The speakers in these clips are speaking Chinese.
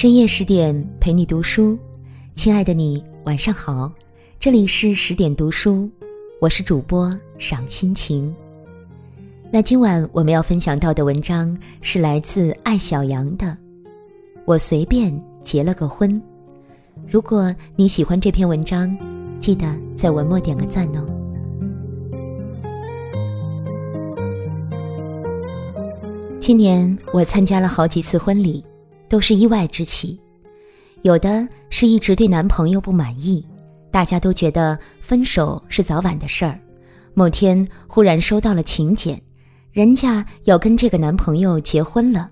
深夜十点陪你读书，亲爱的你晚上好，这里是十点读书，我是主播赏心情。那今晚我们要分享到的文章是来自爱小羊的，我随便结了个婚。如果你喜欢这篇文章，记得在文末点个赞哦。今年我参加了好几次婚礼。都是意外之喜，有的是一直对男朋友不满意，大家都觉得分手是早晚的事儿。某天忽然收到了请柬，人家要跟这个男朋友结婚了；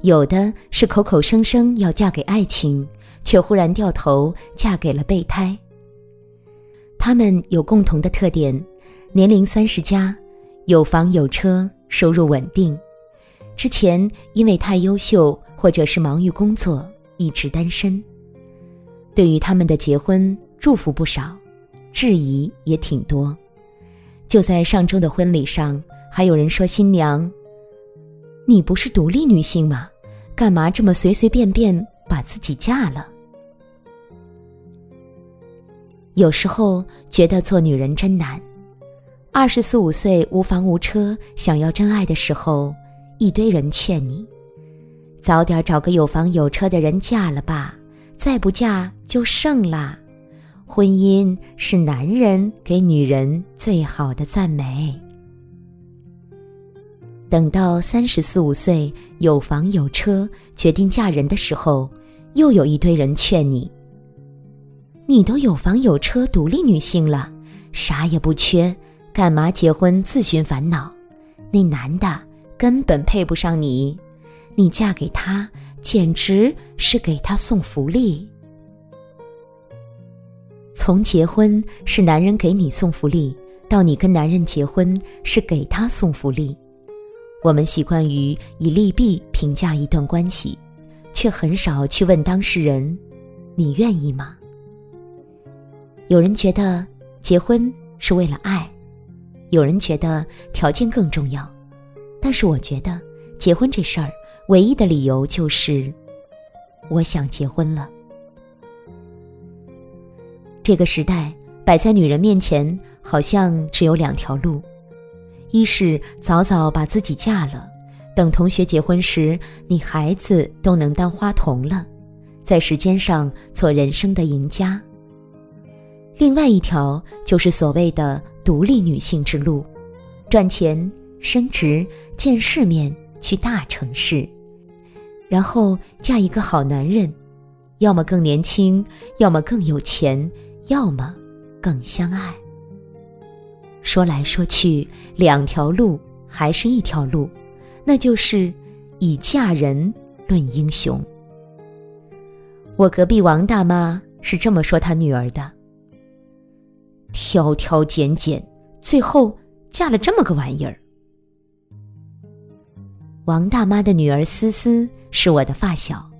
有的是口口声声要嫁给爱情，却忽然掉头嫁给了备胎。他们有共同的特点：年龄三十加，有房有车，收入稳定。之前因为太优秀。或者是忙于工作，一直单身。对于他们的结婚，祝福不少，质疑也挺多。就在上周的婚礼上，还有人说新娘：“你不是独立女性吗？干嘛这么随随便便把自己嫁了？”有时候觉得做女人真难。二十四五岁无房无车，想要真爱的时候，一堆人劝你。早点找个有房有车的人嫁了吧，再不嫁就剩啦。婚姻是男人给女人最好的赞美。等到三十四五岁有房有车决定嫁人的时候，又有一堆人劝你：你都有房有车，独立女性了，啥也不缺，干嘛结婚自寻烦恼？那男的根本配不上你。你嫁给他，简直是给他送福利。从结婚是男人给你送福利，到你跟男人结婚是给他送福利，我们习惯于以利弊评价一段关系，却很少去问当事人：“你愿意吗？”有人觉得结婚是为了爱，有人觉得条件更重要，但是我觉得结婚这事儿。唯一的理由就是，我想结婚了。这个时代摆在女人面前，好像只有两条路：一是早早把自己嫁了，等同学结婚时，你孩子都能当花童了，在时间上做人生的赢家；另外一条就是所谓的独立女性之路，赚钱、升职、见世面。去大城市，然后嫁一个好男人，要么更年轻，要么更有钱，要么更相爱。说来说去，两条路还是一条路，那就是以嫁人论英雄。我隔壁王大妈是这么说她女儿的：挑挑拣拣，最后嫁了这么个玩意儿。王大妈的女儿思思是我的发小，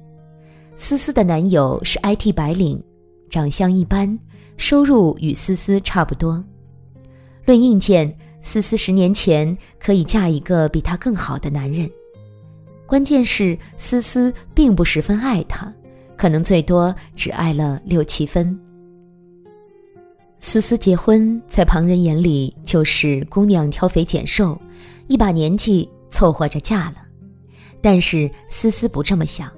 思思的男友是 IT 白领，长相一般，收入与思思差不多。论硬件，思思十年前可以嫁一个比他更好的男人。关键是思思并不十分爱他，可能最多只爱了六七分。思思结婚，在旁人眼里就是姑娘挑肥拣瘦，一把年纪。凑合着嫁了，但是思思不这么想，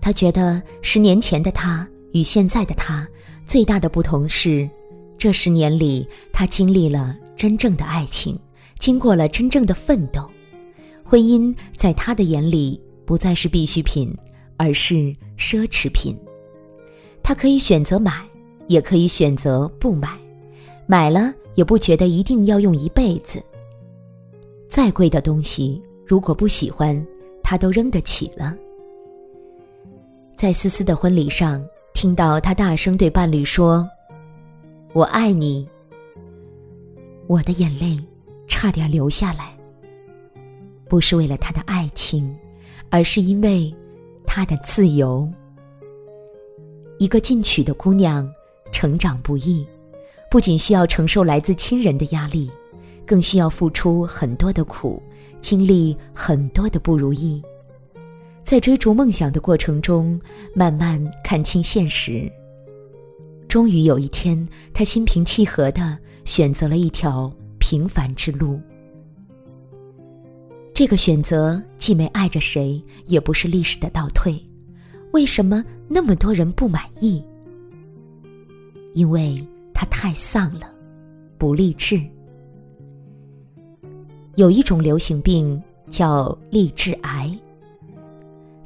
她觉得十年前的她与现在的她最大的不同是，这十年里她经历了真正的爱情，经过了真正的奋斗，婚姻在她的眼里不再是必需品，而是奢侈品。她可以选择买，也可以选择不买，买了也不觉得一定要用一辈子。再贵的东西，如果不喜欢，他都扔得起了。在思思的婚礼上，听到他大声对伴侣说：“我爱你。”我的眼泪差点流下来。不是为了他的爱情，而是因为他的自由。一个进取的姑娘，成长不易，不仅需要承受来自亲人的压力。更需要付出很多的苦，经历很多的不如意。在追逐梦想的过程中，慢慢看清现实。终于有一天，他心平气和地选择了一条平凡之路。这个选择既没碍着谁，也不是历史的倒退。为什么那么多人不满意？因为他太丧了，不励志。有一种流行病叫励志癌。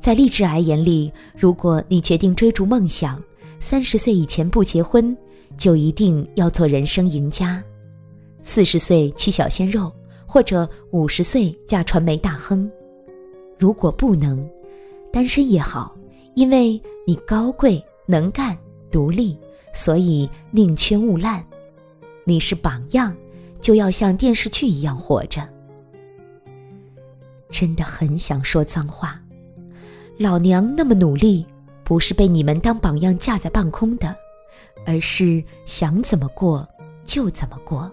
在励志癌眼里，如果你决定追逐梦想，三十岁以前不结婚，就一定要做人生赢家；四十岁娶小鲜肉。或者五十岁嫁传媒大亨，如果不能，单身也好，因为你高贵、能干、独立，所以宁缺毋滥。你是榜样，就要像电视剧一样活着。真的很想说脏话，老娘那么努力，不是被你们当榜样架在半空的，而是想怎么过就怎么过。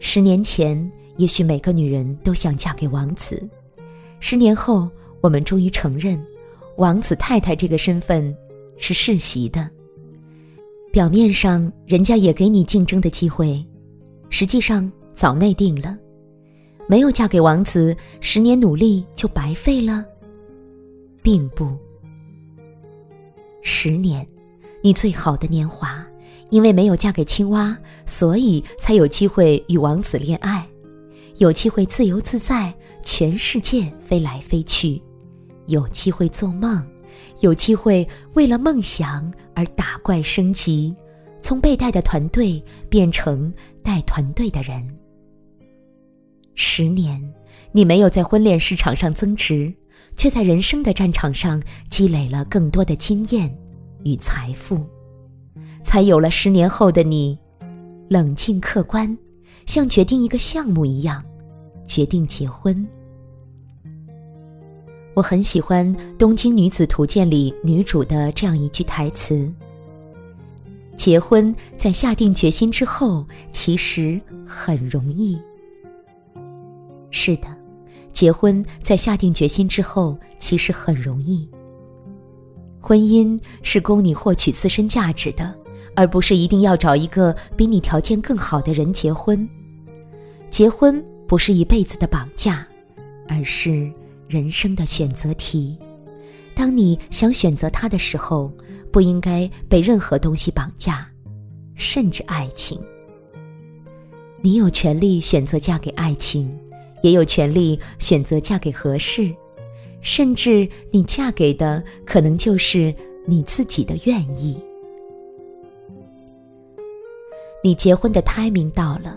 十年前，也许每个女人都想嫁给王子；十年后，我们终于承认，王子太太这个身份是世袭的。表面上，人家也给你竞争的机会，实际上早内定了。没有嫁给王子，十年努力就白费了，并不。十年，你最好的年华。因为没有嫁给青蛙，所以才有机会与王子恋爱，有机会自由自在，全世界飞来飞去，有机会做梦，有机会为了梦想而打怪升级，从被带的团队变成带团队的人。十年，你没有在婚恋市场上增值，却在人生的战场上积累了更多的经验与财富。才有了十年后的你，冷静客观，像决定一个项目一样，决定结婚。我很喜欢《东京女子图鉴》里女主的这样一句台词：“结婚在下定决心之后，其实很容易。”是的，结婚在下定决心之后，其实很容易。婚姻是供你获取自身价值的。而不是一定要找一个比你条件更好的人结婚。结婚不是一辈子的绑架，而是人生的选择题。当你想选择他的时候，不应该被任何东西绑架，甚至爱情。你有权利选择嫁给爱情，也有权利选择嫁给合适，甚至你嫁给的可能就是你自己的愿意。你结婚的 timing 到了，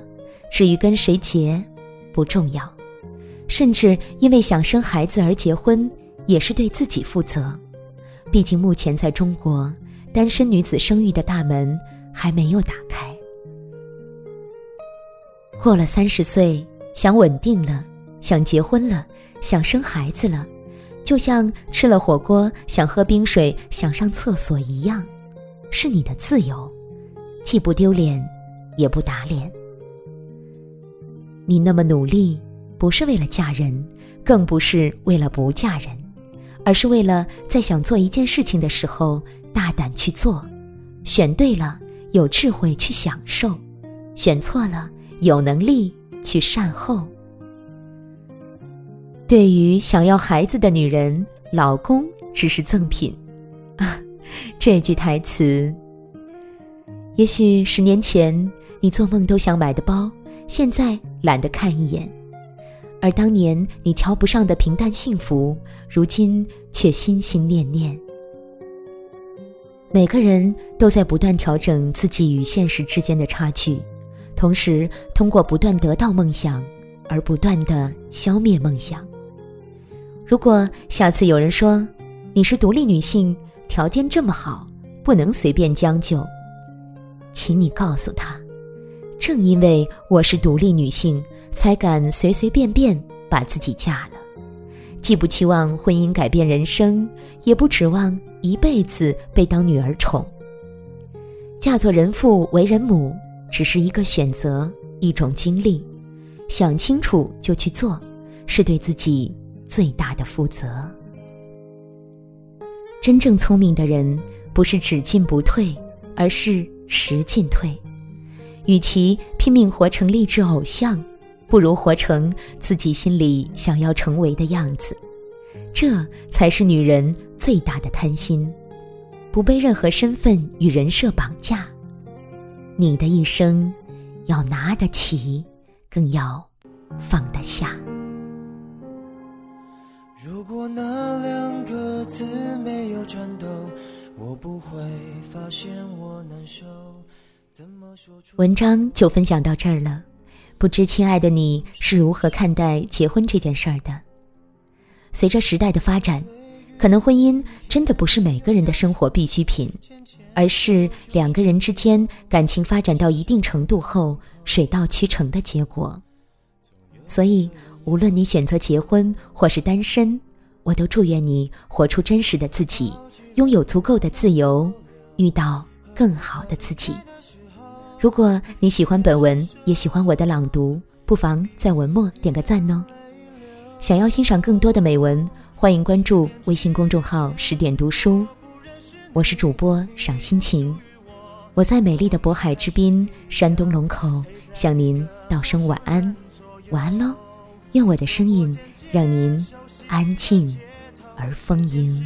至于跟谁结，不重要。甚至因为想生孩子而结婚，也是对自己负责。毕竟目前在中国，单身女子生育的大门还没有打开。过了三十岁，想稳定了，想结婚了，想生孩子了，就像吃了火锅想喝冰水、想上厕所一样，是你的自由，既不丢脸。也不打脸。你那么努力，不是为了嫁人，更不是为了不嫁人，而是为了在想做一件事情的时候大胆去做，选对了有智慧去享受，选错了有能力去善后。对于想要孩子的女人，老公只是赠品。啊，这句台词，也许十年前。你做梦都想买的包，现在懒得看一眼；而当年你瞧不上的平淡幸福，如今却心心念念。每个人都在不断调整自己与现实之间的差距，同时通过不断得到梦想，而不断的消灭梦想。如果下次有人说你是独立女性，条件这么好，不能随便将就，请你告诉他。正因为我是独立女性，才敢随随便便把自己嫁了。既不期望婚姻改变人生，也不指望一辈子被当女儿宠。嫁做人妇、为人母，只是一个选择，一种经历。想清楚就去做，是对自己最大的负责。真正聪明的人，不是只进不退，而是时进退。与其拼命活成励志偶像，不如活成自己心里想要成为的样子。这才是女人最大的贪心，不被任何身份与人设绑架。你的一生，要拿得起，更要放得下。如果那两个字没有颤抖，我不会发现我难受。怎么说出？文章就分享到这儿了，不知亲爱的你是如何看待结婚这件事儿的？随着时代的发展，可能婚姻真的不是每个人的生活必需品，而是两个人之间感情发展到一定程度后水到渠成的结果。所以。无论你选择结婚或是单身，我都祝愿你活出真实的自己，拥有足够的自由，遇到更好的自己。如果你喜欢本文，也喜欢我的朗读，不妨在文末点个赞哦。想要欣赏更多的美文，欢迎关注微信公众号“十点读书”。我是主播赏心情，我在美丽的渤海之滨，山东龙口，向您道声晚安，晚安喽。愿我的声音让您安静而丰盈。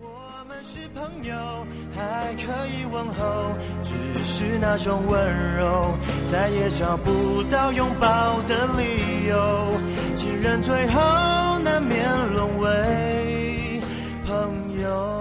我们是朋友，还可以问候，只是那种温柔再也找不到拥抱的理由。情人最后难免沦为朋友。